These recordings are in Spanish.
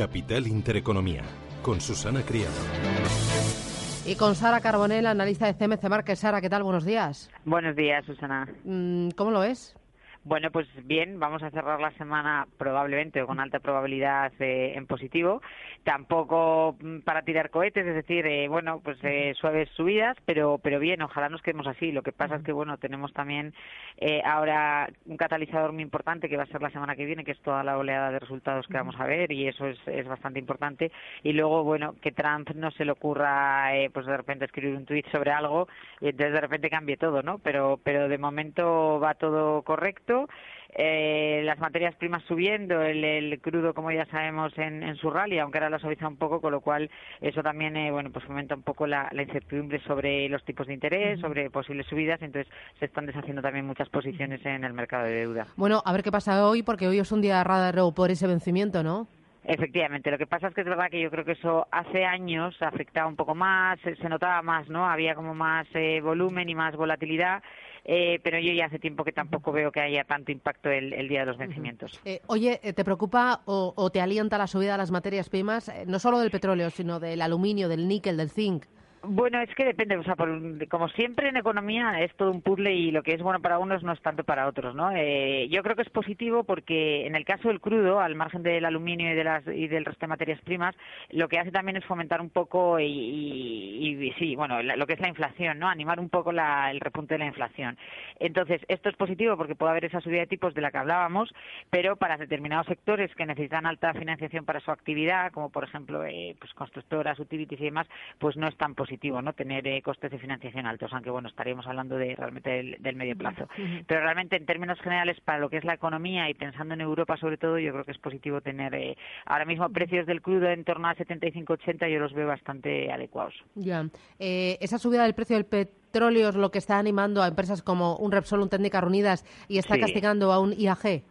Capital Intereconomía, con Susana Criado. Y con Sara Carbonell, analista de CMC Market. Sara, ¿qué tal? Buenos días. Buenos días, Susana. Mm, ¿Cómo lo ves? Bueno, pues bien, vamos a cerrar la semana probablemente con alta probabilidad eh, en positivo. Tampoco mm, para tirar cohetes, es decir, eh, bueno, pues eh, suaves subidas, pero pero bien, ojalá nos quedemos así. Lo que pasa es que bueno, tenemos también eh, ahora un catalizador muy importante que va a ser la semana que viene, que es toda la oleada de resultados que vamos a ver y eso es, es bastante importante. Y luego, bueno, que Trump no se le ocurra, eh, pues de repente escribir un tuit sobre algo y entonces de repente cambie todo, ¿no? Pero pero de momento va todo correcto eh, las materias primas subiendo, el, el, crudo, como ya sabemos, en, en su rally, aunque ahora lo suaviza un poco, con lo cual eso también, eh, bueno, pues fomenta un poco la, la, incertidumbre sobre los tipos de interés, sobre posibles subidas, entonces se están deshaciendo también muchas posiciones en el mercado de deuda. Bueno, a ver qué pasa hoy, porque hoy es un día raro por ese vencimiento, ¿no? Efectivamente, lo que pasa es que es verdad que yo creo que eso hace años afectaba un poco más, se, notaba más, ¿no? Había como más eh, volumen y más volatilidad eh, pero yo ya hace tiempo que tampoco veo que haya tanto impacto el, el día de los vencimientos. Eh, oye, ¿te preocupa o, o, te alienta la subida de las materias primas, eh, no solo del petróleo, sino del aluminio, del níquel, del zinc? Bueno, es que depende, o sea, por, como siempre en economía es todo un puzzle y lo que es bueno para unos no es tanto para otros, ¿no? Eh, yo creo que es positivo porque en el caso del crudo, al margen del aluminio y, de las, y del resto de materias primas, lo que hace también es fomentar un poco y, y, y sí, bueno, lo que es la inflación, ¿no? Animar un poco la, el repunte de la inflación. Entonces, esto es positivo porque puede haber esa subida de tipos de la que hablábamos, pero para determinados sectores que necesitan alta financiación para su actividad, como por ejemplo, eh, pues constructoras, utilities y demás, pues no es tan positivo positivo no tener eh, costes de financiación altos, aunque bueno, estaríamos hablando de realmente del, del medio plazo. Uh -huh. Pero realmente en términos generales para lo que es la economía y pensando en Europa sobre todo, yo creo que es positivo tener eh, ahora mismo precios del crudo en torno a 75-80, yo los veo bastante adecuados. Ya, eh, esa subida del precio del petróleo es lo que está animando a empresas como un Repsol, un Técnicas Reunidas y está sí. castigando a un IAG.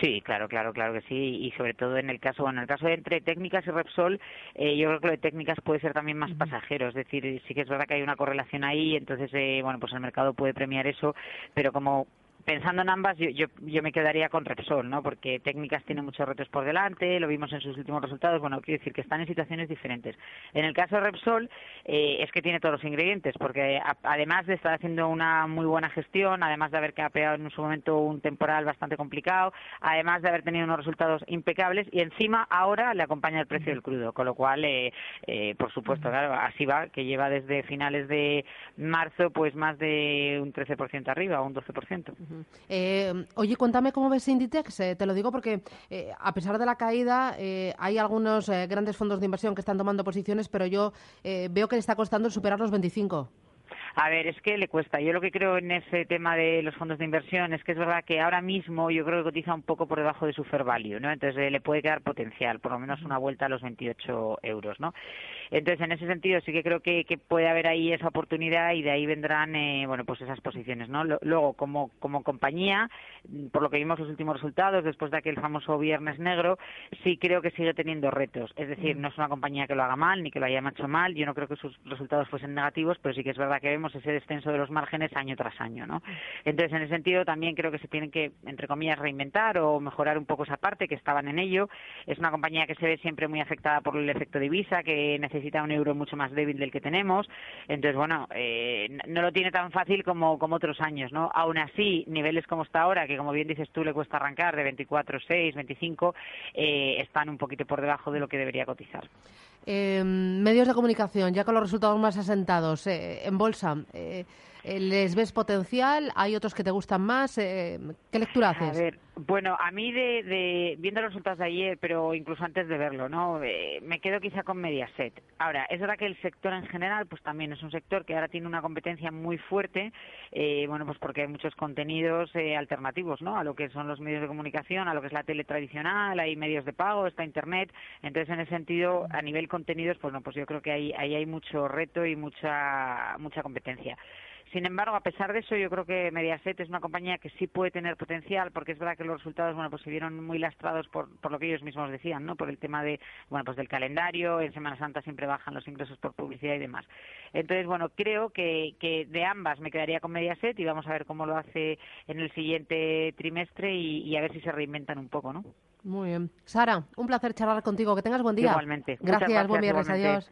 Sí, claro, claro, claro que sí. Y sobre todo en el caso, bueno, en el caso de entre técnicas y Repsol, eh, yo creo que lo de técnicas puede ser también más pasajero. Es decir, sí que es verdad que hay una correlación ahí, entonces, eh, bueno, pues el mercado puede premiar eso, pero como pensando en ambas, yo, yo, yo, me quedaría con Repsol, ¿no? Porque técnicas tiene muchos retos por delante, lo vimos en sus últimos resultados, bueno, quiero decir que están en situaciones diferentes. En el caso de Repsol, eh, es que tiene todos los ingredientes, porque a, además de estar haciendo una muy buena gestión, además de haber capeado en su momento un temporal bastante complicado, además de haber tenido unos resultados impecables, y encima ahora le acompaña el precio del crudo, con lo cual, eh, eh, por supuesto, claro, así va, que lleva desde finales de marzo, pues más de un 13% arriba, o un 12%. Uh -huh. Eh, oye, cuéntame cómo ves Inditex. Eh, te lo digo porque, eh, a pesar de la caída, eh, hay algunos eh, grandes fondos de inversión que están tomando posiciones, pero yo veo que le está costando superar los 25. A ver, es que le cuesta. Yo lo que creo en ese tema de los fondos de inversión es que es verdad que ahora mismo yo creo que cotiza un poco por debajo de su fair value, ¿no? Entonces eh, le puede quedar potencial, por lo menos una vuelta a los 28 euros, ¿no? Entonces, en ese sentido sí que creo que, que puede haber ahí esa oportunidad y de ahí vendrán, eh, bueno, pues esas posiciones, ¿no? Luego, como, como compañía, por lo que vimos los últimos resultados, después de aquel famoso Viernes Negro, sí creo que sigue teniendo retos. Es decir, no es una compañía que lo haga mal ni que lo haya hecho mal. Yo no creo que sus resultados fuesen negativos, pero sí que es verdad que ese descenso de los márgenes año tras año, ¿no? Entonces, en ese sentido, también creo que se tienen que, entre comillas, reinventar o mejorar un poco esa parte, que estaban en ello. Es una compañía que se ve siempre muy afectada por el efecto divisa, que necesita un euro mucho más débil del que tenemos. Entonces, bueno, eh, no lo tiene tan fácil como, como otros años, ¿no? Aún así, niveles como está ahora, que como bien dices tú, le cuesta arrancar de 24,6, 25, eh, están un poquito por debajo de lo que debería cotizar. Eh, medios de comunicación, ya con los resultados más asentados eh, en bolsa, eh, eh, ¿les ves potencial? ¿Hay otros que te gustan más? Eh, ¿Qué lectura haces? A ver, bueno, a mí de, viendo los resultados de ayer, pero incluso antes de verlo, ¿no? Eh, me quedo quizá con Mediaset. Ahora, es verdad que el sector en general, pues también es un sector que ahora tiene una competencia muy fuerte, bueno, pues porque hay muchos contenidos alternativos, ¿no? A lo que son los medios de comunicación, a lo que es la tele tradicional, hay medios de pago, está Internet. Entonces, en ese sentido, a nivel contenidos, pues no, pues yo creo que ahí, ahí hay mucho reto y mucha, mucha competencia. Sin embargo, a pesar de eso, yo creo que Mediaset es una compañía que sí puede tener potencial, porque es verdad que los resultados, bueno, pues se vieron muy lastrados por, por lo que ellos mismos decían, ¿no? Por el tema de, bueno, pues del calendario, en Semana Santa siempre bajan los ingresos por publicidad y demás. Entonces, bueno, creo que, que de ambas me quedaría con Mediaset y vamos a ver cómo lo hace en el siguiente trimestre y, y a ver si se reinventan un poco, ¿no? Muy bien. Sara, un placer charlar contigo. Que tengas buen día. Igualmente. Gracias, buen viernes. Adiós.